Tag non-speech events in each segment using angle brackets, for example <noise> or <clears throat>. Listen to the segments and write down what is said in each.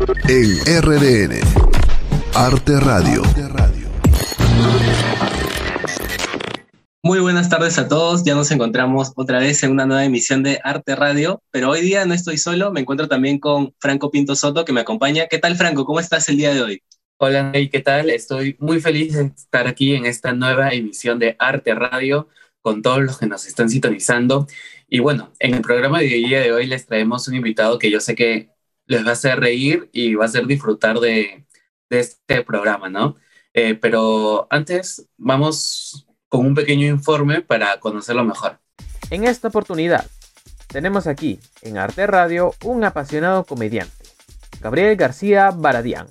En RDN. Arte Radio. Muy buenas tardes a todos, ya nos encontramos otra vez en una nueva emisión de Arte Radio, pero hoy día no estoy solo, me encuentro también con Franco Pinto Soto que me acompaña. ¿Qué tal Franco? ¿Cómo estás el día de hoy? Hola, Ney, ¿qué tal? Estoy muy feliz de estar aquí en esta nueva emisión de Arte Radio con todos los que nos están sintonizando. Y bueno, en el programa de día de hoy les traemos un invitado que yo sé que les va a hacer reír y va a hacer disfrutar de, este programa, ¿no? Eh, pero antes vamos con un pequeño informe para conocerlo mejor. En esta oportunidad, tenemos aquí en Arte Radio un apasionado comediante, Gabriel García Baradián,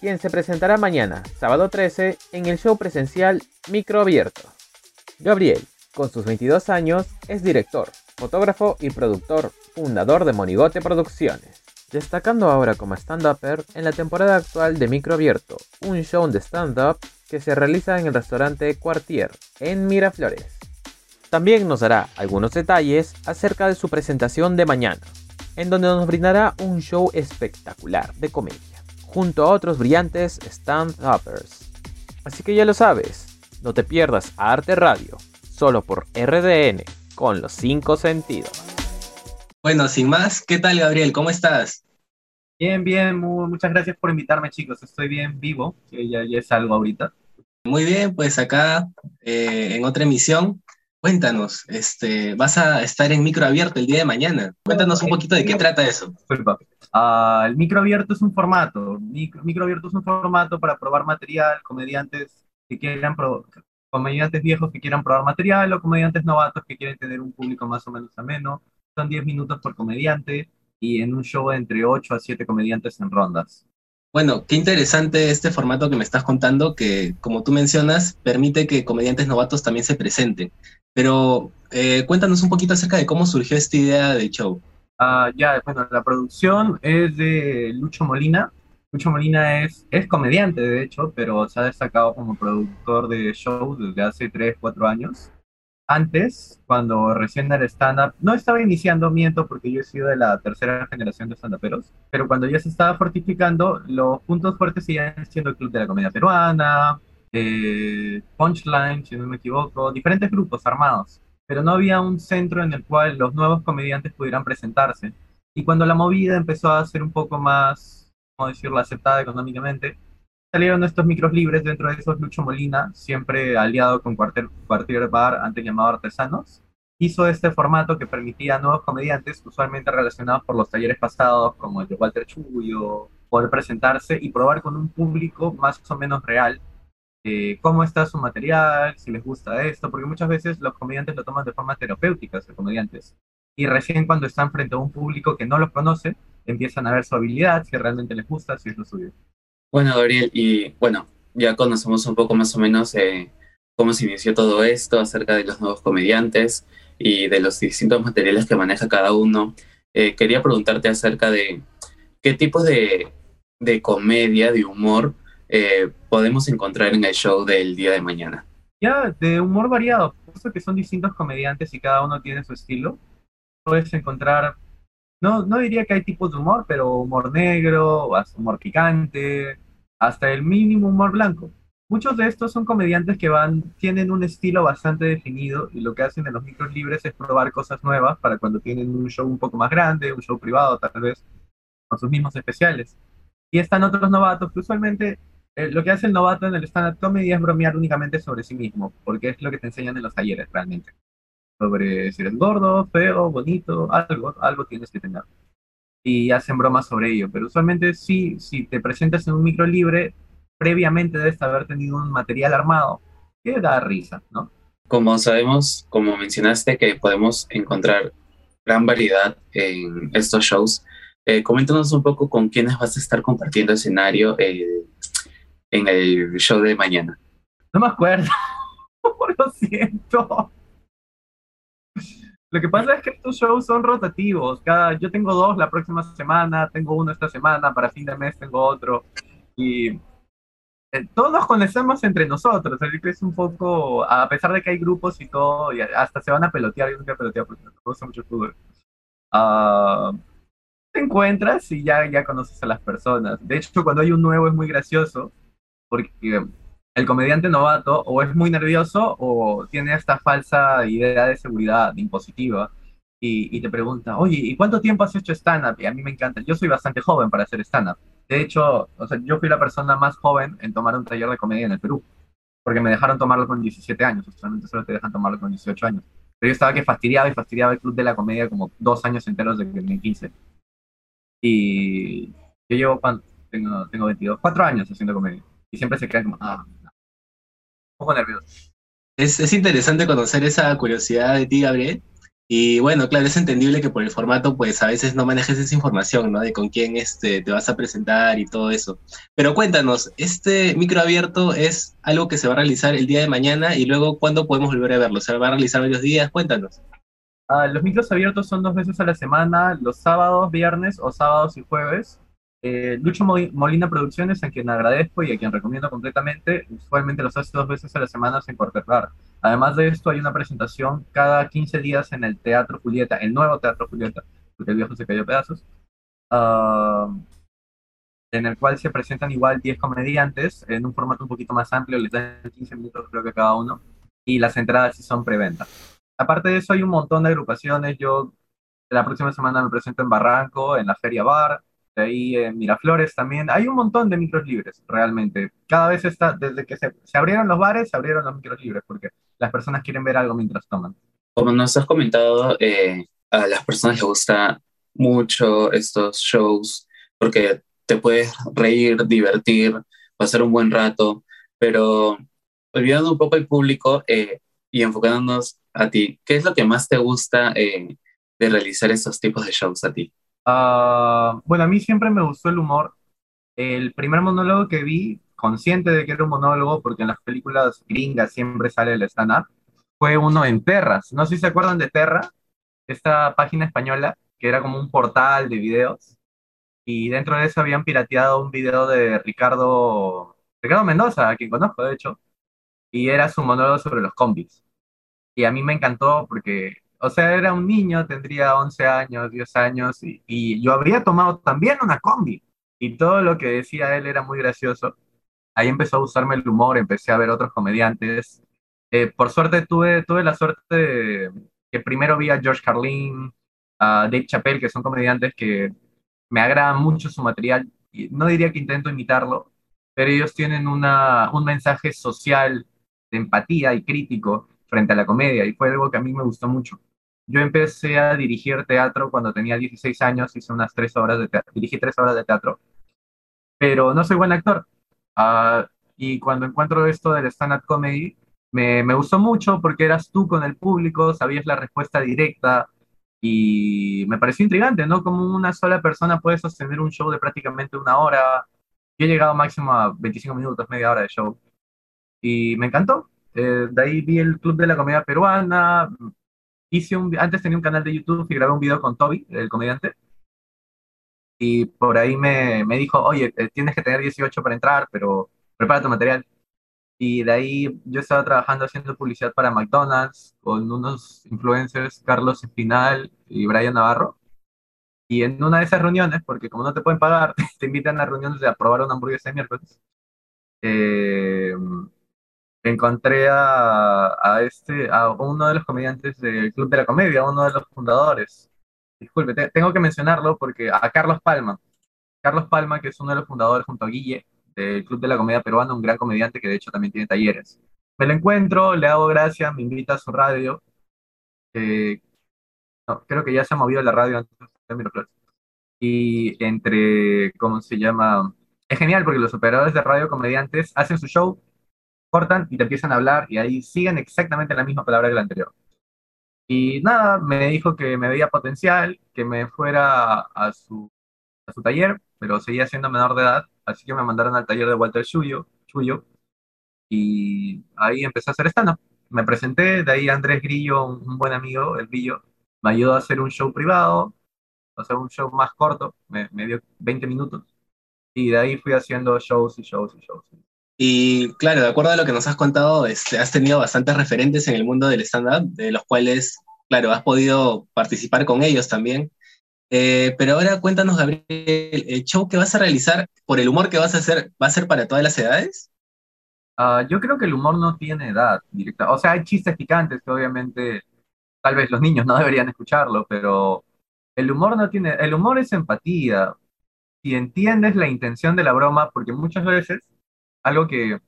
quien se presentará mañana, sábado 13, en el show presencial Micro Abierto. Gabriel, con sus 22 años, es director, fotógrafo y productor, fundador de Monigote Producciones. Destacando ahora como stand-upper en la temporada actual de Micro Abierto, un show de stand-up que se realiza en el restaurante Quartier, en Miraflores. También nos dará algunos detalles acerca de su presentación de mañana, en donde nos brindará un show espectacular de comedia, junto a otros brillantes stand-uppers. Así que ya lo sabes, no te pierdas a Arte Radio, solo por RDN, con los cinco sentidos. Bueno, sin más, ¿qué tal Gabriel? ¿Cómo estás? Bien, bien, muchas gracias por invitarme chicos, estoy bien vivo, que ya, ya es algo ahorita. Muy bien, pues acá eh, en otra emisión, cuéntanos, este, vas a estar en micro abierto el día de mañana. Cuéntanos un poquito de qué trata eso. Uh, el micro abierto es un formato, micro, micro, abierto es un formato para probar material, comediantes que quieran comediantes viejos que quieran probar material o comediantes novatos que quieren tener un público más o menos ameno. Son 10 minutos por comediante y en un show entre 8 a 7 comediantes en rondas. Bueno, qué interesante este formato que me estás contando, que como tú mencionas, permite que comediantes novatos también se presenten. Pero eh, cuéntanos un poquito acerca de cómo surgió esta idea de show. Uh, ya, bueno, la producción es de Lucho Molina. Lucho Molina es, es comediante, de hecho, pero se ha destacado como productor de shows desde hace 3, 4 años antes, cuando recién era stand-up, no estaba iniciando, miento, porque yo he sido de la tercera generación de stand-uperos, pero cuando ya se estaba fortificando, los puntos fuertes siguen siendo el Club de la Comedia Peruana, eh, Punchline, si no me equivoco, diferentes grupos armados, pero no había un centro en el cual los nuevos comediantes pudieran presentarse. Y cuando la movida empezó a ser un poco más, ¿cómo decirlo?, aceptada económicamente, salieron estos micros libres dentro de esos Lucho Molina, siempre aliado con Cuartier, Bar, antes llamado Artesanos, hizo este formato que permitía a nuevos comediantes, usualmente relacionados por los talleres pasados, como el de Walter Chuyo, poder presentarse y probar con un público más o menos real eh, cómo está su material, si les gusta esto, porque muchas veces los comediantes lo toman de forma terapéutica, los comediantes. Y recién cuando están frente a un público que no los conoce, empiezan a ver su habilidad, si realmente les gusta, si es lo suyo. Bueno, Gabriel, y bueno, ya conocemos un poco más o menos eh, cómo se inició todo esto, acerca de los nuevos comediantes y de los distintos materiales que maneja cada uno. Eh, quería preguntarte acerca de qué tipos de, de comedia, de humor, eh, podemos encontrar en el show del día de mañana. Ya, de humor variado, puesto que son distintos comediantes y cada uno tiene su estilo. Puedes encontrar no, no diría que hay tipos de humor, pero humor negro, humor picante, hasta el mínimo humor blanco. Muchos de estos son comediantes que van, tienen un estilo bastante definido y lo que hacen en los micros libres es probar cosas nuevas para cuando tienen un show un poco más grande, un show privado tal vez, con sus mismos especiales. Y están otros novatos que usualmente eh, lo que hace el novato en el stand-up comedy es bromear únicamente sobre sí mismo, porque es lo que te enseñan en los talleres realmente sobre si eres gordo, feo, bonito, algo, algo tienes que tener. Y hacen bromas sobre ello, pero usualmente sí, si te presentas en un micro libre, previamente debes haber tenido un material armado que da risa, ¿no? Como sabemos, como mencionaste, que podemos encontrar gran variedad en estos shows, eh, coméntanos un poco con quiénes vas a estar compartiendo escenario eh, en el show de mañana. No me acuerdo, <laughs> lo siento. Lo que pasa es que estos shows son rotativos. Cada, yo tengo dos la próxima semana, tengo uno esta semana, para fin de mes tengo otro. Y eh, todos nos conocemos entre nosotros. Así que es un poco, a pesar de que hay grupos y todo, y hasta se van a pelotear. Yo nunca he porque me gusta mucho fútbol. Uh, te encuentras y ya, ya conoces a las personas. De hecho, cuando hay un nuevo es muy gracioso porque el comediante novato o es muy nervioso o tiene esta falsa idea de seguridad impositiva y, y te pregunta, oye, ¿y cuánto tiempo has hecho stand-up? Y a mí me encanta, yo soy bastante joven para hacer stand-up. De hecho, o sea, yo fui la persona más joven en tomar un taller de comedia en el Perú, porque me dejaron tomarlo con 17 años, usualmente solo te dejan tomarlo con 18 años. Pero yo estaba que fastidiaba y fastidiaba el club de la comedia como dos años enteros de que me 15. Y yo llevo, tengo, tengo 22, cuatro años haciendo comedia. Y siempre se quedan como, ah, poco nervioso. Es, es interesante conocer esa curiosidad de ti, Gabriel, y bueno, claro, es entendible que por el formato, pues a veces no manejes esa información, ¿no? De con quién este, te vas a presentar y todo eso. Pero cuéntanos, ¿este micro abierto es algo que se va a realizar el día de mañana y luego cuándo podemos volver a verlo? ¿Se va a realizar varios días? Cuéntanos. Ah, los micros abiertos son dos veces a la semana, los sábados, viernes o sábados y jueves. Eh, Lucho Molina Producciones, a quien agradezco y a quien recomiendo completamente, usualmente los hace dos veces a la semana sin cortar. Además de esto, hay una presentación cada 15 días en el Teatro Julieta, el nuevo Teatro Julieta, porque el viejo se cayó a pedazos, ah, en el cual se presentan igual 10 comediantes en un formato un poquito más amplio, les dan 15 minutos creo que cada uno, y las entradas sí son preventa. Aparte de eso, hay un montón de agrupaciones. Yo la próxima semana me presento en Barranco, en la Feria Bar, ahí en Miraflores también. Hay un montón de micros libres, realmente. Cada vez está, desde que se, abrieron los bares, se abrieron los micros libres, porque las personas quieren ver algo mientras toman. Como nos has comentado, eh, a las personas les gusta mucho estos shows porque te puedes reír, divertir, pasar un buen rato, pero olvidando un poco el público eh, y enfocándonos a ti, ¿qué es lo que más te gusta eh, de realizar estos tipos de shows a ti? Ah, bueno, a mí siempre me gustó el humor. El primer monólogo que vi, consciente de que era un monólogo, porque en las películas gringas siempre sale el stand-up, fue uno en Terras. No sé si se acuerdan de Terra, esta página española, que era como un portal de videos. Y dentro de eso habían pirateado un video de Ricardo, Ricardo Mendoza, a quien conozco, de hecho. Y era su monólogo sobre los combis. Y a mí me encantó porque o sea, era un niño, tendría 11 años, 10 años, y, yo habría tomado también una combi, y todo lo que decía él era muy gracioso. Ahí empezó a usarme el humor, empecé a ver otros comediantes. Eh, por suerte tuve, tuve la suerte de que primero vi a George Carlin, a Dave Chappelle, que son comediantes que me agradan mucho su material. Y no diría que intento imitarlo, pero ellos tienen una, un mensaje social de empatía y crítico frente a la comedia, y fue algo que a mí me gustó mucho. Yo empecé a dirigir teatro cuando tenía 16 años, hice unas tres horas de teatro, dirigí tres horas de teatro, pero no soy buen actor. Ah, y cuando encuentro esto del stand-up comedy, me, me, gustó mucho porque eras tú con el público, sabías la respuesta directa y me pareció intrigante, ¿no? Como una sola persona puede sostener un show de prácticamente una hora. Yo he llegado máximo a 25 minutos, media hora de show. Y me encantó. Eh, de ahí vi el Club de la Comedia Peruana, hice un, antes tenía un canal de YouTube y grabé un video con Toby, el comediante, y por ahí me, me dijo, oye, eh, tienes que tener 18 para entrar, pero prepara tu material. Y de ahí yo estaba trabajando haciendo publicidad para McDonald's con unos influencers, Carlos Espinal y Brian Navarro. Y en una de esas reuniones, porque como no te pueden pagar, <laughs> te invitan a reuniones de aprobar una hamburguesa de miércoles. Eh, encontré a, a, este, a uno de los comediantes del Club de la Comedia, uno de los fundadores. Disculpe, tengo que mencionarlo porque a Carlos Palma. Carlos Palma, que es uno de los fundadores junto a Guille del Club de la Comedia Peruana, un gran comediante que de hecho también tiene talleres. Me lo encuentro, le hago gracia, me invita a su radio. no, creo que ya se ha movido la radio antes de Y entre, ¿cómo se llama? Es genial porque los operadores de radio comediantes hacen su show cortan y te empiezan a hablar y ahí siguen exactamente la misma palabra que la anterior. Y nada, me dijo que me veía potencial, que me fuera a su, a su taller, pero seguía siendo menor de edad, así que me mandaron al taller de Walter Chuyo, y ahí empecé a hacer stand-up. Me presenté, de ahí Andrés Grillo, un, buen amigo, el Grillo, me ayudó a hacer un show privado, o sea, un show más corto, me, me dio 20 minutos, y de ahí fui haciendo shows y shows y shows. Y claro, de acuerdo a lo que nos has contado, este, has tenido bastantes referentes en el mundo del stand-up, de los cuales, claro, has podido participar con ellos también. Eh, pero ahora cuéntanos, Gabriel, ¿el show que vas a realizar, por el humor que vas a hacer, va a ser para todas las edades? Uh, yo creo que el humor no tiene edad directa. O sea, hay chistes picantes que obviamente tal vez los niños no <laughs> deberían escucharlo, pero el humor no tiene, el humor es empatía. Si entiendes la intención de la broma, porque muchas veces algo que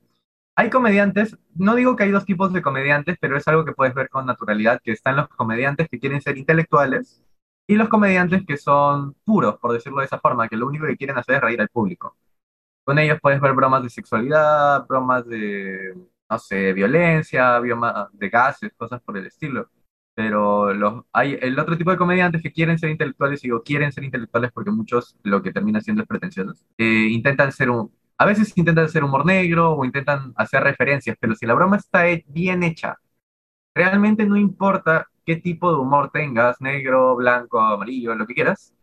hay comediantes, no digo que hay dos tipos de comediantes, pero es algo que puedes ver con naturalidad, que están los comediantes que quieren ser intelectuales y los comediantes que son puros, por decirlo de esa forma, que lo único que quieren hacer es reír al público. Con ellos puedes ver bromas de sexualidad, bromas de, no sé, violencia, de gases, cosas por el estilo. Pero los, hay el otro tipo de comediantes que quieren ser intelectuales, y digo quieren ser intelectuales porque muchos lo que termina siendo es pretenciosos, eh, intentan ser un, a veces intentan hacer humor negro o intentan hacer referencias, pero si la broma está bien hecha, realmente no importa qué tipo de humor tengas, negro, blanco, amarillo, lo que quieras,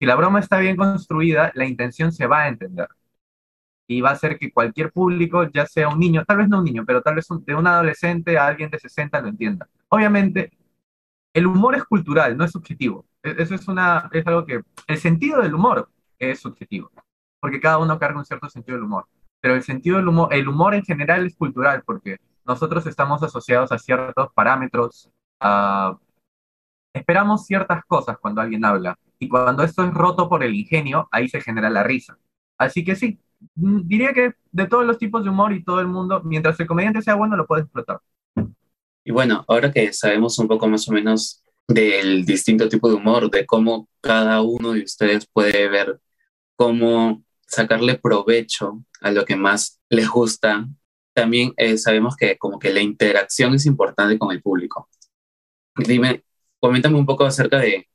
si la broma está bien construida, la intención se va a entender. Y va a hacer que cualquier público, ya sea un niño, tal vez no un niño, pero tal vez de un adolescente a alguien de 60 lo entienda. Obviamente, el humor es cultural, no es subjetivo. E-, eso es, una, es algo que... El sentido del humor es subjetivo porque cada uno carga un cierto sentido del humor. Pero el sentido del humor, el humor en general es cultural, porque nosotros estamos asociados a ciertos parámetros, esperamos ciertas cosas cuando alguien habla, y cuando esto es roto por el ingenio, ahí se genera la risa. Así que sí, mm, diría que de todos los tipos de humor y todo el mundo, mientras el comediante sea bueno, lo puede explotar. Y bueno, ahora que sabemos un poco más o menos del distinto tipo de humor, de cómo cada uno de ustedes puede ver cómo sacarle provecho a lo que más les gusta. También eh, sabemos que como que la interacción es importante con el público. Dime, coméntame un poco acerca de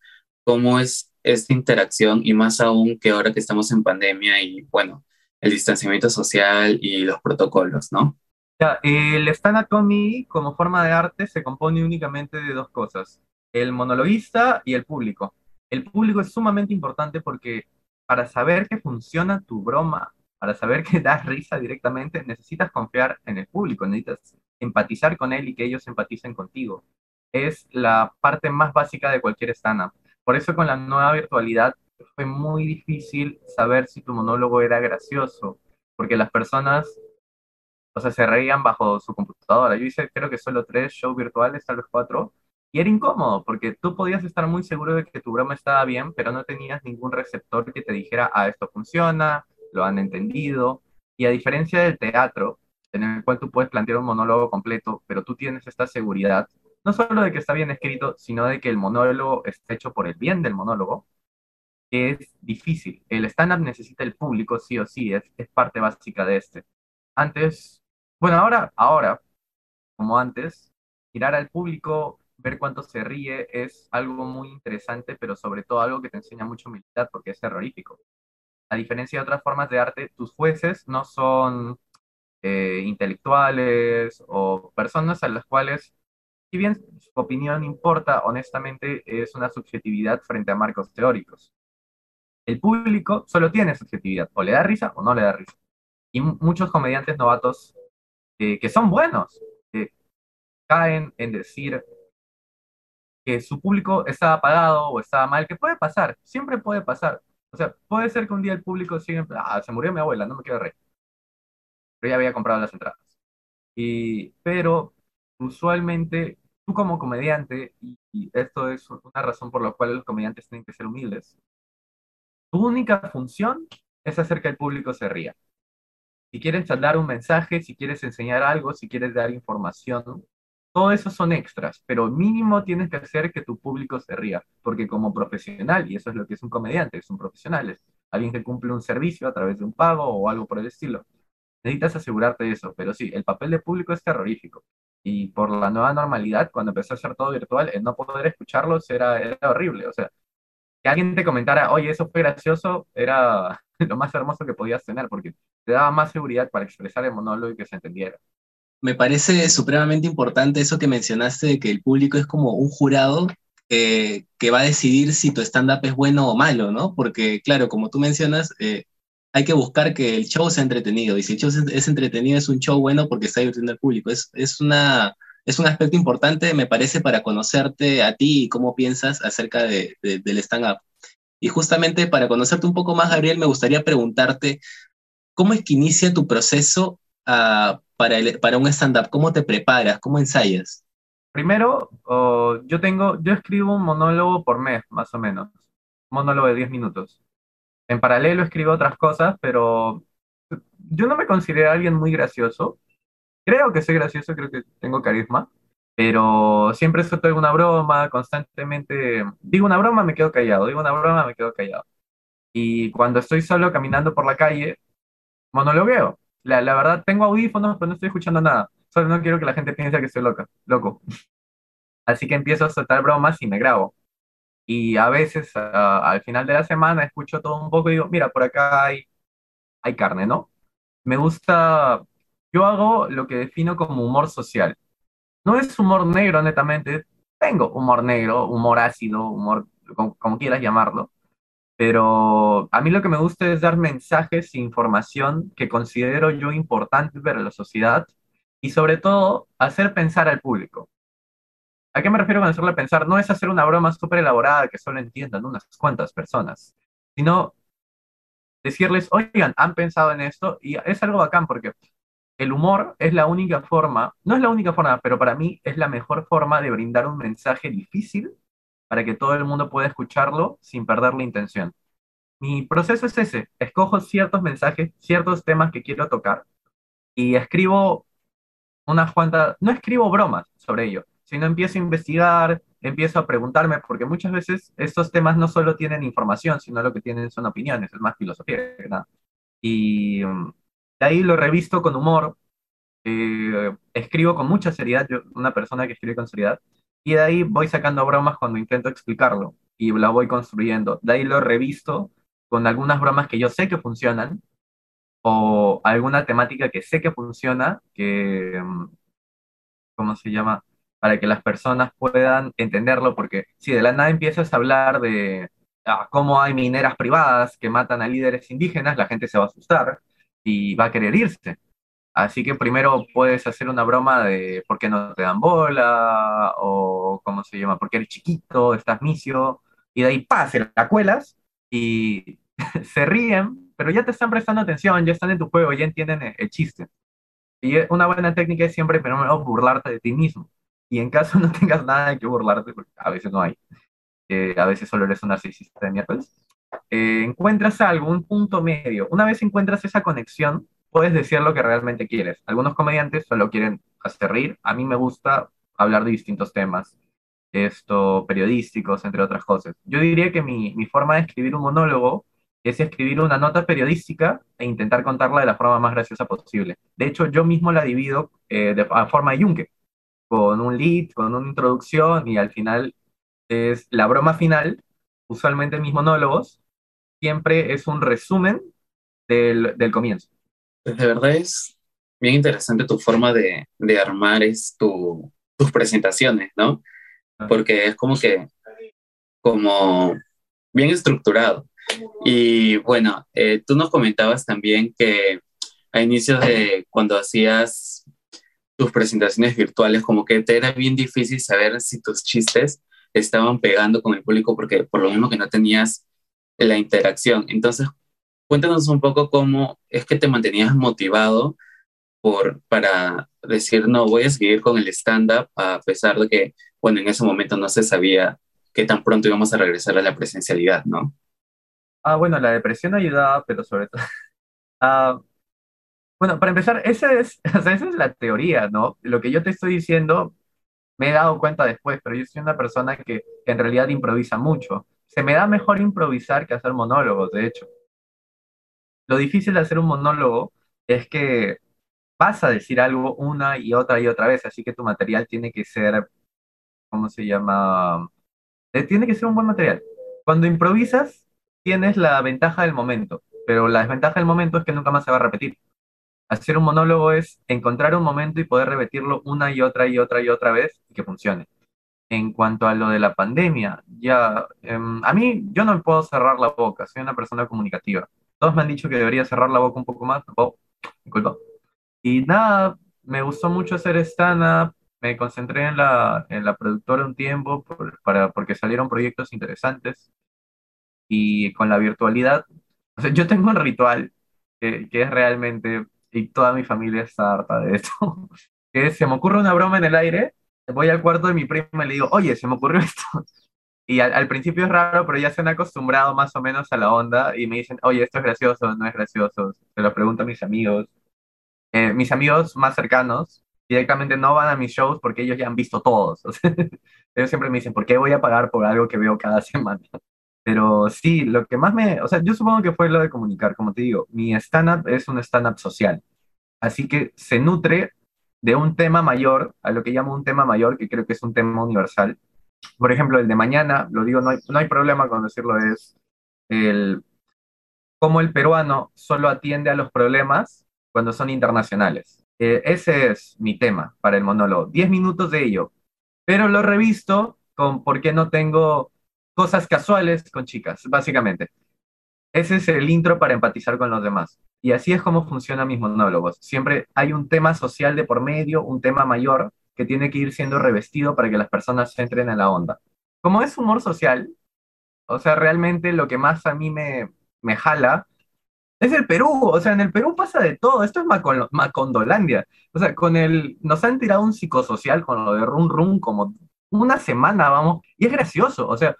cómo es esta interacción y más aún que ahora que estamos en pandemia y bueno, el distanciamiento social y los protocolos, ¿no? Ya, el comedy como forma de arte se compone únicamente de dos cosas, el monologuista y el público. El público es sumamente importante porque para saber que funciona tu broma, para saber que das risa directamente, necesitas confiar en el público, necesitas empatizar con él y que ellos empaticen contigo. Es la parte más básica de cualquier stand-up. Por eso con la nueva virtualidad fue muy difícil saber si tu monólogo era gracioso, porque las personas, o sea, se reían bajo su computadora. Yo hice creo que solo tres shows virtuales, tal vez cuatro, y era incómodo porque tú podías estar muy seguro de que tu broma estaba bien, pero no tenías ningún receptor que te dijera, ah, esto funciona, lo han entendido. Y a diferencia del teatro, en el cual tú puedes plantear un monólogo completo, pero tú tienes esta seguridad, no solo de que está bien escrito, sino de que el monólogo está hecho por el bien del monólogo, es difícil. El stand-up necesita el público sí o sí, es, es parte básica de este. Antes, bueno, ahora, ahora, como antes, mirar al público ver cuánto se ríe es algo muy interesante, pero sobre todo algo que te enseña mucho humildad porque es terrorífico. A diferencia de otras formas de arte, tus jueces no son eh, intelectuales o personas a las cuales, si bien su opinión importa, honestamente es una subjetividad frente a marcos teóricos. El público solo tiene subjetividad, o le da risa o no le da risa. Y muchos comediantes novatos eh, que son buenos, caen en decir que su público estaba apagado o estaba mal, que puede pasar, siempre puede pasar. O sea, puede ser que un día el público siga, ah, se murió mi abuela, no me quiero reír. Pero ya había comprado las entradas. Y, pero usualmente tú como comediante, y, y esto es una razón por la cual los comediantes tienen que ser humildes, tu única función es hacer que el público se ría. Si quieres dar un mensaje, si quieres enseñar algo, si quieres dar información, todo eso son extras, pero mínimo tienes que hacer que tu público se ría, porque como profesional, y eso es lo que es un comediante, es un profesional, es alguien que cumple un servicio a través de un pago o algo por el estilo. Necesitas asegurarte de eso, pero sí, el papel de público es terrorífico. Y por la nueva normalidad, cuando empezó a ser todo virtual, el no poder escucharlos era, era horrible. O sea, que alguien te comentara, oye, eso fue gracioso, era <laughs> lo más hermoso que podías tener, porque te daba más seguridad para expresar el monólogo y que se entendiera me parece supremamente importante eso que mencionaste de que el público es como un jurado que va a decidir si tu stand-up es bueno o malo, ¿no? Porque, claro, como tú mencionas, eh, hay que buscar que el show sea entretenido. Y si el show es entretenido, es un show bueno porque está divirtiendo al público. Es, es, una, es un aspecto importante, me parece, para conocerte a ti y cómo piensas acerca de, del stand-up. Y justamente para conocerte un poco más, Gabriel, me gustaría preguntarte, ¿cómo es que inicia tu proceso uh, para, el, para un stand-up? ¿Cómo te preparas? ¿Cómo ensayas? Primero, oh, yo tengo, yo escribo un monólogo por mes, más o menos. Un monólogo de 10 minutos. En paralelo escribo otras cosas, pero yo no me considero alguien muy gracioso. Creo que soy gracioso, creo que tengo carisma, pero siempre suelto alguna broma, constantemente digo una broma, me quedo callado, digo una broma, me quedo callado. Y cuando estoy solo caminando por la calle, monologueo. La, la verdad, tengo audífonos, pero no estoy escuchando nada. Solo no quiero que la gente piense que estoy loca, loco. Así que empiezo a soltar bromas y me grabo. Y a veces, al final de la semana, escucho todo un poco y digo, mira, por acá hay, hay carne, ¿no? Me gusta, yo hago lo que defino como humor social. No es humor negro, netamente. Tengo humor negro, humor ácido, humor, como, como quieras llamarlo. Pero a mí lo que me gusta es dar mensajes e información que considero yo importantes para la sociedad y sobre todo hacer pensar al público. ¿A qué me refiero con hacerle pensar? No es hacer una broma súper elaborada que solo entiendan unas cuantas personas, sino decirles, oigan, han pensado en esto y es algo bacán porque el humor es la única forma, no es la única forma, pero para mí es la mejor forma de brindar un mensaje difícil para que todo el mundo pueda escucharlo sin perder la intención. Mi proceso es ese, escojo ciertos mensajes, ciertos temas que quiero tocar y escribo unas cuantas, no escribo bromas sobre ello, sino empiezo a investigar, empiezo a preguntarme, porque muchas veces estos temas no solo tienen información, sino lo que tienen son opiniones, es más filosofía que nada. Y um, de ahí lo revisto con humor, eh, escribo con mucha seriedad, yo una persona que escribe con seriedad, y de ahí voy sacando bromas cuando intento explicarlo y la voy construyendo. De ahí lo revisto con algunas bromas que yo sé que funcionan o alguna temática que sé que funciona, que, um, ¿cómo se llama? Para que las personas puedan entenderlo, porque si de la nada empiezas a hablar de ah, cómo hay mineras privadas que matan a líderes indígenas, la gente se va a asustar y va a querer irse. Así que primero puedes hacer una broma de por qué no te dan bola, o cómo se llama, porque eres chiquito, estás misio, y de ahí pase, la cuelas y <laughs> se ríen, pero ya te están prestando atención, ya están en tu juego, ya entienden el, chiste. Y una buena técnica es siempre primero burlarte de ti mismo. Y en caso <laughs> no tengas nada de que burlarte, porque a veces no hay, eh, a veces solo eres un narcisista de miércoles, eh, encuentras algún punto medio. Una vez encuentras esa conexión, puedes decir lo que realmente quieres. Algunos comediantes solo quieren hacer reír. A mí me gusta hablar de distintos temas, esto, periodísticos, entre otras cosas. Yo diría que mi, mi forma de escribir un monólogo es escribir una nota periodística e intentar contarla de la forma más graciosa posible. De hecho, yo mismo la divido eh, de a forma de yunque, con un lead, con una introducción y al final es la broma final, usualmente mis monólogos, siempre es un resumen del, del comienzo. Pues de verdad es bien interesante tu forma de, de armar es tu, tus presentaciones, ¿no? Porque es como que, como bien estructurado. Y bueno, eh, tú nos comentabas también que a inicios de cuando hacías tus presentaciones virtuales, como que te era bien difícil saber si tus chistes estaban pegando con el público porque por lo mismo que no tenías la interacción. Entonces, cuéntanos un poco cómo es que te mantenías motivado por, para decir, no, voy a seguir con el stand-up a pesar de que, bueno, en ese momento no se sabía que tan pronto íbamos a regresar a la presencialidad, ¿no? Ah, bueno, la depresión ayudaba, pero sobre todo... <laughs> ah, bueno, para empezar, esa es, <laughs> esa es la teoría, ¿no? Lo que yo te estoy diciendo me he dado cuenta después, pero yo soy una persona que, que en realidad improvisa mucho. Se me da mejor improvisar que hacer monólogos, de hecho. Lo difícil de hacer un monólogo es que vas a decir algo una y otra y otra vez, así que tu material tiene que ser, ¿cómo se llama? Eh, tiene que ser un buen material. Cuando improvisas, tienes la ventaja del momento, pero la desventaja del momento es que nunca más se va a repetir. Hacer un monólogo es encontrar un momento y poder repetirlo una y otra y otra y otra vez y que funcione. En cuanto a lo de la pandemia, ya, em, a mí yo no me puedo cerrar la boca, soy una persona comunicativa. Todos me han dicho que debería cerrar la boca un poco más, oh, disculpa. Y nada, me gustó mucho hacer stand-up, me concentré en la, en la productora un tiempo para, porque salieron proyectos interesantes. Y con la virtualidad, o sea, yo tengo un ritual que, que es realmente, y toda mi familia está harta de esto, <laughs> que es, se me ocurre una broma en el aire, voy al cuarto de mi prima y le digo, oye, se me ocurrió esto. Y al, al, principio es raro, pero ya se han acostumbrado más o menos a la onda y me dicen, oye, esto es gracioso, no es gracioso. Se lo pregunto a mis amigos. Eh, mis amigos más cercanos directamente no van a mis shows porque ellos ya han visto todos. <laughs> Ellos siempre me dicen, ¿por qué voy a pagar por algo que veo cada <laughs> semana? Pero sí, lo que más me, o sea, yo supongo que fue lo de comunicar, como te digo, mi stand-up es un stand-up social. Así que se nutre de un tema mayor, a lo que llamo un tema mayor, que creo que es un tema universal. Por ejemplo, el de mañana, lo digo, no hay, no hay problema con decirlo, es el cómo el peruano solo atiende a los problemas cuando son internacionales. Eh, ese es mi tema para el monólogo. Diez minutos de ello. Pero lo revisto con por qué no tengo cosas casuales con chicas, básicamente. Ese es el intro para empatizar con los demás. Y así es como funcionan mis monólogos. Siempre hay un tema social de por medio, un tema mayor que tiene que ir siendo revestido para que las personas entren en la onda. Como es humor social, o sea, realmente lo que más a mí me, me jala es el Perú, o sea, en el Perú pasa de todo, esto es Macondolandia. O sea, con el, nos han tirado un psicosocial con lo de Run Run como una semana, vamos, y es gracioso, o sea,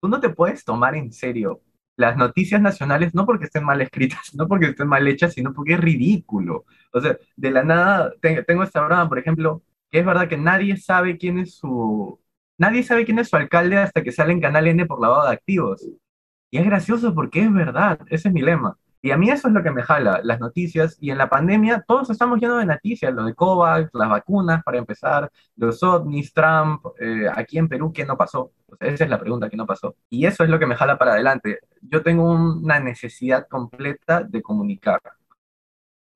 tú no te puedes tomar en serio las noticias nacionales, no porque estén mal escritas, <laughs> no porque estén mal hechas, sino porque es ridículo. O sea, de la nada, tengo esta broma, por ejemplo, que es verdad que nadie sabe quién es su, nadie sabe quién es su alcalde hasta que sale en Canal N por lavado de activos. Y es gracioso porque es verdad, ese es mi lema. Y a mí eso es lo que me jala, las noticias. Y en la pandemia todos estamos llenos de noticias, lo de COVAX, las vacunas para empezar, los ovnis, Trump, eh, aquí en Perú, ¿qué no pasó? esa es la pregunta, ¿qué no pasó? Y eso es lo que me jala para adelante. Yo tengo una necesidad completa de comunicar,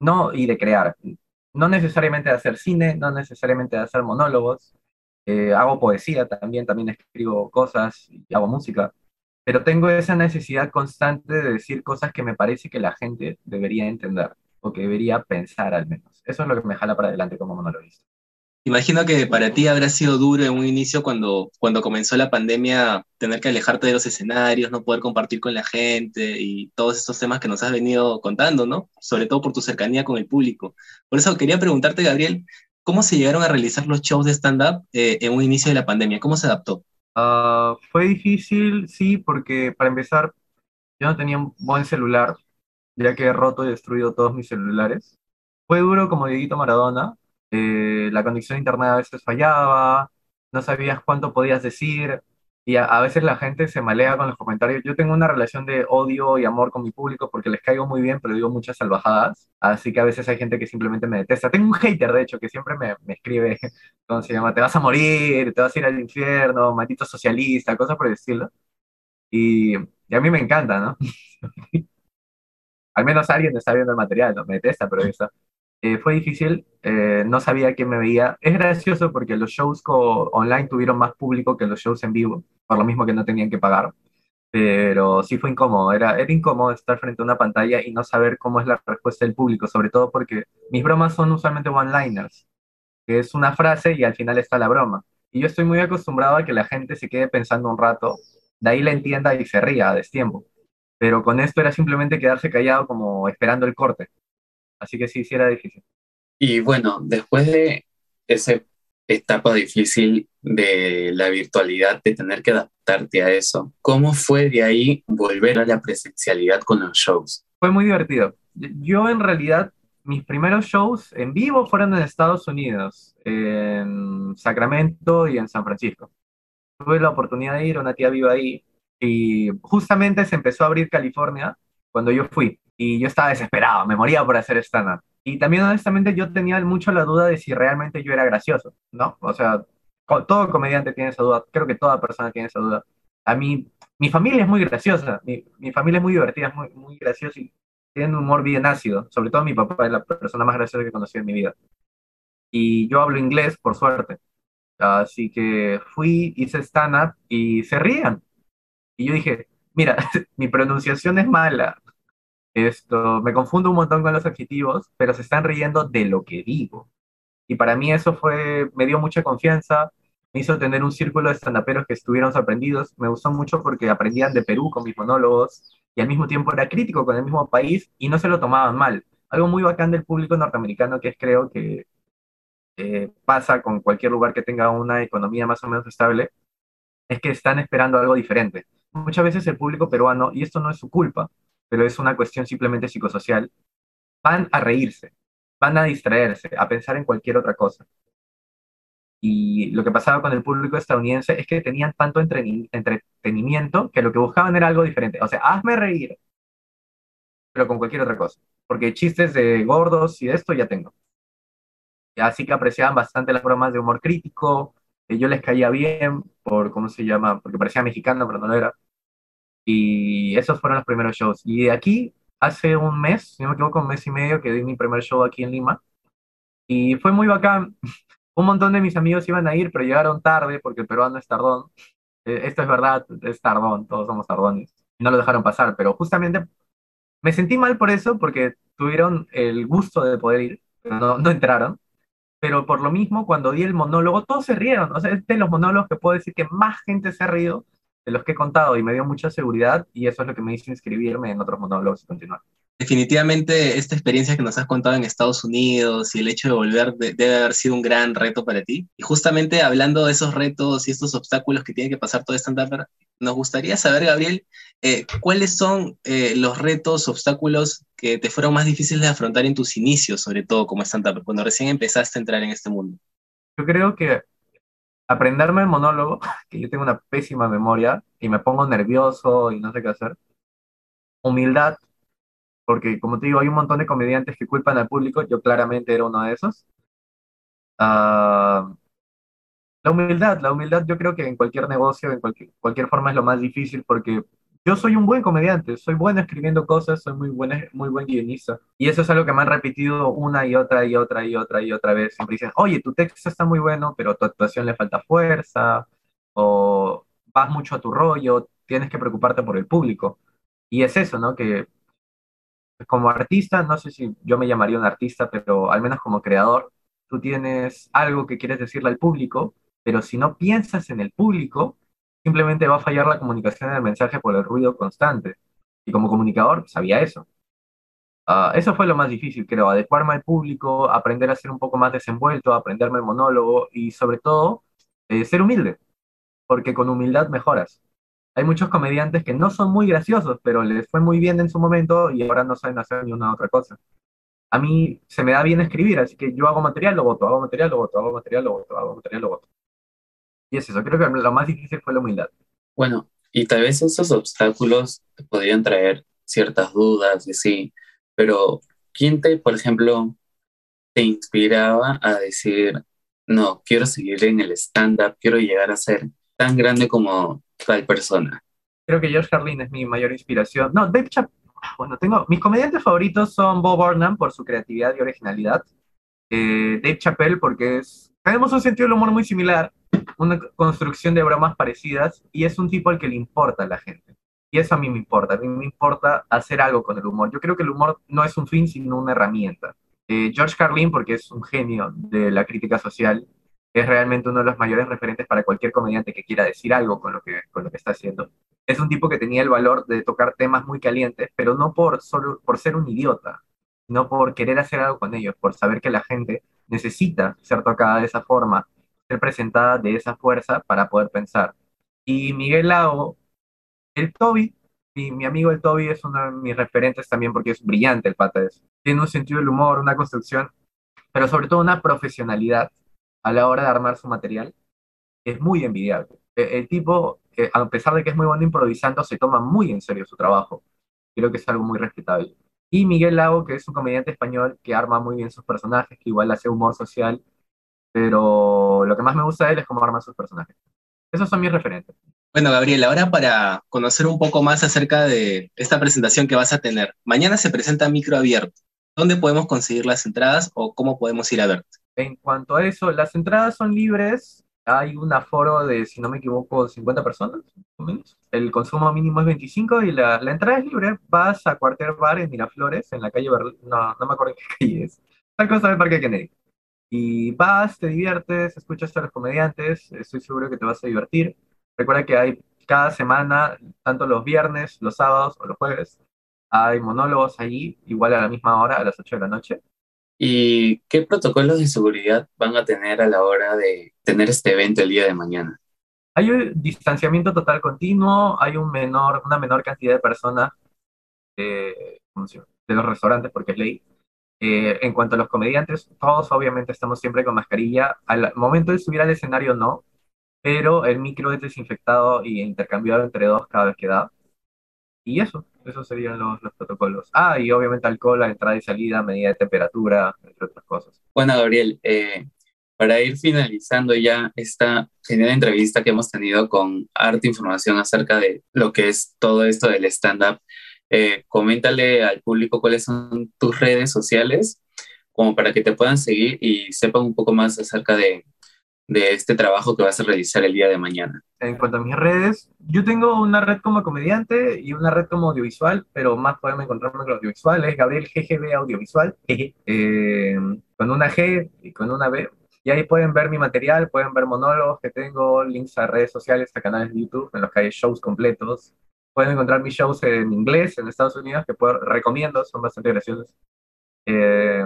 no y de crear. No necesariamente de hacer cine, no necesariamente de hacer monólogos. Eh, hago poesía también, también escribo cosas y hago música pero tengo esa necesidad constante de decir cosas que me parece que la gente debería entender o que debería pensar al menos. Eso es lo que me jala para adelante como monologuista. Imagino que para ti habrá sido duro en un inicio cuando, cuando comenzó la pandemia tener que alejarte de los escenarios, no poder compartir con la gente y todos estos temas que nos has venido contando, ¿no? Sobre todo por tu cercanía con el público. Por eso quería preguntarte, Gabriel, ¿cómo se llegaron a realizar los shows de stand-up eh, en un inicio de la pandemia? ¿Cómo se adaptó? Uh, fue difícil, sí, porque para empezar, yo no tenía un buen celular, ya que he roto y destruido todos mis celulares. Fue duro como Dieguito Maradona, eh, la conexión a internet a veces fallaba, no sabías cuánto podías decir, y a, veces la gente se malea con los comentarios. Yo tengo una relación de odio y amor con mi público porque les caigo muy bien, pero digo muchas salvajadas. Así que a veces hay gente que simplemente me detesta. Tengo un hater, de hecho, que siempre me, me escribe, <laughs> ¿cómo se llama? Te vas a morir, te vas a ir al infierno, maldito socialista, cosas por el estilo. Y, y a mí me encanta, ¿no? <laughs> Al menos alguien está viendo el material, no me detesta, pero eso. Eh, fue difícil, eh, no sabía quién me veía. Es gracioso porque los shows online tuvieron más público que los shows en vivo, por lo mismo que no tenían que pagar. Pero sí fue incómodo, era, era incómodo estar frente a una pantalla y no saber cómo es la respuesta del público, sobre todo porque mis bromas son usualmente one-liners, que es una frase y al final está la broma. Y yo estoy muy acostumbrado a que la gente se quede pensando un rato, de ahí la entienda y se ría a destiempo. Pero con esto era simplemente quedarse callado como esperando el corte. Así que sí, sí era difícil. Y bueno, después de esa etapa difícil de la virtualidad, de tener que adaptarte a eso, ¿cómo fue de ahí volver a la presencialidad con los shows? Fue muy divertido. Yo en realidad, mis primeros shows en vivo fueron en Estados Unidos, en Sacramento y en San Francisco. Tuve la oportunidad de ir, una tía viva ahí, y justamente se empezó a abrir California cuando yo fui y yo estaba desesperado, me moría por hacer stand-up. Y también honestamente yo tenía mucho la duda de si realmente yo era gracioso, ¿no? O sea, todo comediante tiene esa duda, creo que toda persona tiene esa duda. A mí, mi familia es muy graciosa, mi, mi familia es muy divertida, es muy, muy graciosa y tiene un humor bien ácido, sobre todo mi papá es la persona más graciosa que he conocido en mi vida. Y yo hablo inglés, por suerte. Así que fui, hice stand-up y se rían. Y yo dije, mira, <laughs> mi pronunciación es mala, esto, me confundo un montón con los adjetivos, pero se están riendo de lo que digo. Y para mí eso fue, me dio mucha confianza. me hizo tener un círculo de estandaperos que estuvieron sorprendidos. Me gustó mucho porque aprendían de Perú con mis monólogos y al mismo tiempo era crítico con el mismo país y no se lo tomaban mal. Algo muy bacán del público norteamericano que es creo que eh, pasa con cualquier lugar que tenga una economía más o menos estable, es que están esperando algo diferente. Muchas veces el público peruano, y esto no es su culpa, pero es una cuestión simplemente psicosocial, van a reírse, van a distraerse, a pensar en cualquier otra cosa. Y lo que pasaba con el público estadounidense es que tenían tanto entretenimiento que lo que buscaban era algo diferente. O sea, hazme reír, pero con cualquier otra cosa. Porque chistes de gordos y esto ya tengo. Así que apreciaban bastante las bromas de humor crítico. Que yo les caía bien por, ¿cómo se llama? Porque parecía mexicano, pero no lo era. Y esos fueron los primeros shows. Y de aquí, hace un mes, si no me equivoco, un mes y medio, que di mi primer show aquí en Lima. Y fue muy bacán <laughs> un montón de mis amigos iban a ir, pero llegaron tarde porque el peruano es tardón. Eh, esto es verdad, es tardón, todos somos tardones. No lo dejaron pasar, pero justamente me sentí mal por eso, porque tuvieron el gusto de poder ir, pero no, no entraron. Pero por lo mismo, cuando di el monólogo, todos se rieron. O sea, es de los monólogos que puedo decir que más gente se ha reído de los que he contado y me dio mucha seguridad y eso es lo que me hizo inscribirme en otros monólogos y continuar definitivamente esta experiencia que nos has contado en Estados Unidos y el hecho de volver debe haber sido un gran reto para ti. Y justamente hablando de esos retos y estos obstáculos que tiene que pasar todo stand-up, nos gustaría saber, Gabriel, eh, cuáles son eh, los retos, obstáculos que te fueron más difíciles de afrontar en tus inicios, sobre todo como stand-up, cuando recién empezaste a entrar en este mundo. Yo creo que aprenderme el monólogo, <laughs> que yo tengo una pésima memoria y me pongo nervioso y no sé qué hacer. Humildad, porque como te digo, hay un montón de comediantes que culpan al público, yo claramente era uno de esos. Ah, la humildad, la humildad yo creo que en cualquier negocio, en cualquier, cualquier forma es lo más difícil porque yo soy un buen comediante, soy bueno escribiendo cosas, soy muy, buena, muy buen guionista. Y eso es algo que me han repetido una y otra y otra y otra y otra vez. Siempre dicen, oye, tu texto está muy bueno, pero tu actuación le falta fuerza, o vas mucho a tu rollo, tienes que preocuparte por el público. Y es eso, ¿no? Que como artista, no sé si yo me llamaría un artista, pero al menos como creador, tú tienes algo que quieres decirle al público, pero si no piensas en el público, simplemente va a fallar la comunicación del mensaje por el ruido constante. Y como comunicador sabía eso. Ah, eso fue lo más difícil, creo, adecuarme al público, aprender a ser un poco más desenvuelto, aprenderme el monólogo y sobre todo eh, ser humilde, porque con humildad mejoras hay muchos comediantes que no son muy graciosos, pero les fue muy bien en su momento y ahora no saben hacer ni una otra cosa. A mí se me da bien escribir, así que yo hago material, lo voto, hago material, lo voto, hago material, lo voto, hago material, lo voto. Y es eso, creo que lo más difícil fue la humildad. Bueno, y tal vez esos obstáculos te podrían traer ciertas dudas y sí, pero ¿quién te, por ejemplo, te inspiraba a decir, no, quiero seguir en el stand-up, quiero llegar a ser tan grande como tal persona? Creo que George Carlin es mi mayor inspiración. No, Dave Chappelle. Bueno, tengo. Mis comediantes favoritos son Bob Burnham por su creatividad y originalidad. Eh, Dave Chappelle porque es. Tenemos un sentido del humor muy similar, una construcción de bromas parecidas y es un tipo al que le importa a la gente. Y eso a mí me importa. A mí me importa hacer algo con el humor. Yo creo que el humor no es un fin, sino una herramienta. Eh, George Carlin porque es un genio de la crítica social es realmente uno de los mayores referentes para cualquier comediante que quiera decir algo con lo que, con lo que está haciendo. Es un tipo que tenía el valor de tocar temas muy calientes, pero no por, solo, por ser un idiota, sino por querer hacer algo con ellos, por saber que la gente necesita ser tocada de esa forma, presentada de esa fuerza para poder pensar. Y Miguel Lago, el Toby, y mi amigo el Toby es uno de mis referentes también porque es brillante el pata. Tiene un sentido del humor, una construcción, pero sobre todo una profesionalidad a la hora de armar su material es muy envidiable. E, el, tipo, eh, a pesar de que es muy bueno improvisando, se toma muy en serio su trabajo. Creo que es algo muy respetable. Y Miguel Lago, que es un comediante español que arma muy bien sus personajes, que igual hace humor social, pero lo que más me gusta de él es cómo arma sus personajes. Esos son mis referentes. Bueno, Gabriel, ahora para conocer un poco más acerca de esta presentación que vas a tener. Mañana se presenta Micro Abierto. ¿Dónde podemos conseguir las entradas o cómo podemos ir a verte? En cuanto a eso, las entradas son libres. Hay un aforo de, si no me equivoco, 50 personas, menos. El consumo mínimo es 25 y la, la, entrada es libre. Vas a cualquier bar en Miraflores, en la calle Berlín. No, no me acuerdo qué calle es. Tal cosa del Parque Kennedy. Y vas, te diviertes, escuchas a los comediantes, estoy seguro que te vas a divertir. Recuerda que hay cada semana, tanto los viernes, los sábados o los jueves, hay monólogos allí, igual a la misma hora, a las 8 de la noche. ¿Y qué protocolos de seguridad van a tener a la hora de tener este evento el día de mañana? Hay un distanciamiento total continuo, hay un menor, una menor cantidad de personas eh, de los restaurantes, porque es ley. Eh, en cuanto a los comediantes, todos obviamente estamos siempre con mascarilla. Al momento de subir al escenario no, pero el micro es desinfectado y intercambiado entre dos cada vez que da. Y eso, esos serían los, los, protocolos. Ah, y obviamente alcohol a entrada y salida, medida de temperatura, entre otras cosas. Bueno, Gabriel, eh, para ir finalizando ya esta genial entrevista que hemos tenido con Arte Información acerca de lo que es todo esto del stand-up, eh, coméntale al público cuáles son tus redes sociales, como para que te puedan seguir y sepan un poco más acerca de, de este trabajo que vas a realizar el día de mañana? En cuanto a mis redes, yo tengo una red como comediante y una red como audiovisual, pero más podemos encontrarme con audiovisual, es Gabriel GGB Audiovisual, eh, con una G y con una B. Y ahí pueden ver mi material, pueden ver monólogos que tengo, links a redes sociales, a canales de YouTube en los que hay shows completos. Pueden encontrar mis shows en inglés en Estados Unidos, que puedo, recomiendo, son bastante graciosos. Eh,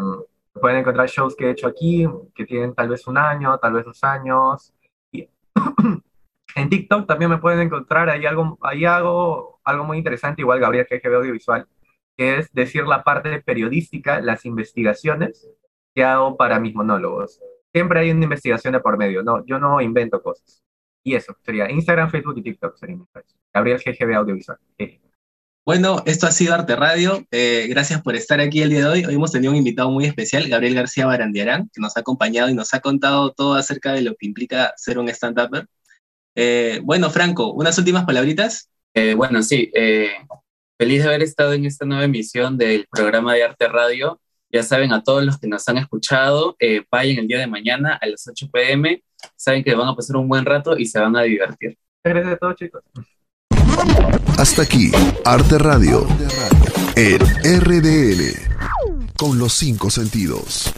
Pueden encontrar shows que he hecho aquí, que tienen tal vez un año, tal vez dos años. Y <clears throat> en TikTok también me pueden encontrar, ahí, algo, ahí hago algo muy interesante, igual Gabriel GGB Audiovisual, que es decir la parte periodística, las investigaciones que hago para mis monólogos. Siempre hay una investigación de por medio, no, yo no invento cosas. Y eso, sería Instagram, Facebook y TikTok. Sería Gabriel GGB Audiovisual. Bueno, esto ha sido Arte Radio. Eh, gracias por estar aquí el día de hoy. Hoy hemos tenido un invitado muy especial, Gabriel García Barandiarán, que nos ha acompañado y nos ha contado todo acerca de lo que implica ser un stand-upper. Eh, bueno, Franco, unas últimas palabritas. Eh, bueno, sí, feliz de haber estado en esta nueva emisión del programa de Arte Radio. Ya saben, a todos los que nos han escuchado, vayan el día de mañana a las 8 pm. Saben que van a pasar un buen rato y se van a divertir. Gracias a todos, chicos. Hasta aquí, Arte Radio, en RDN, con los cinco sentidos.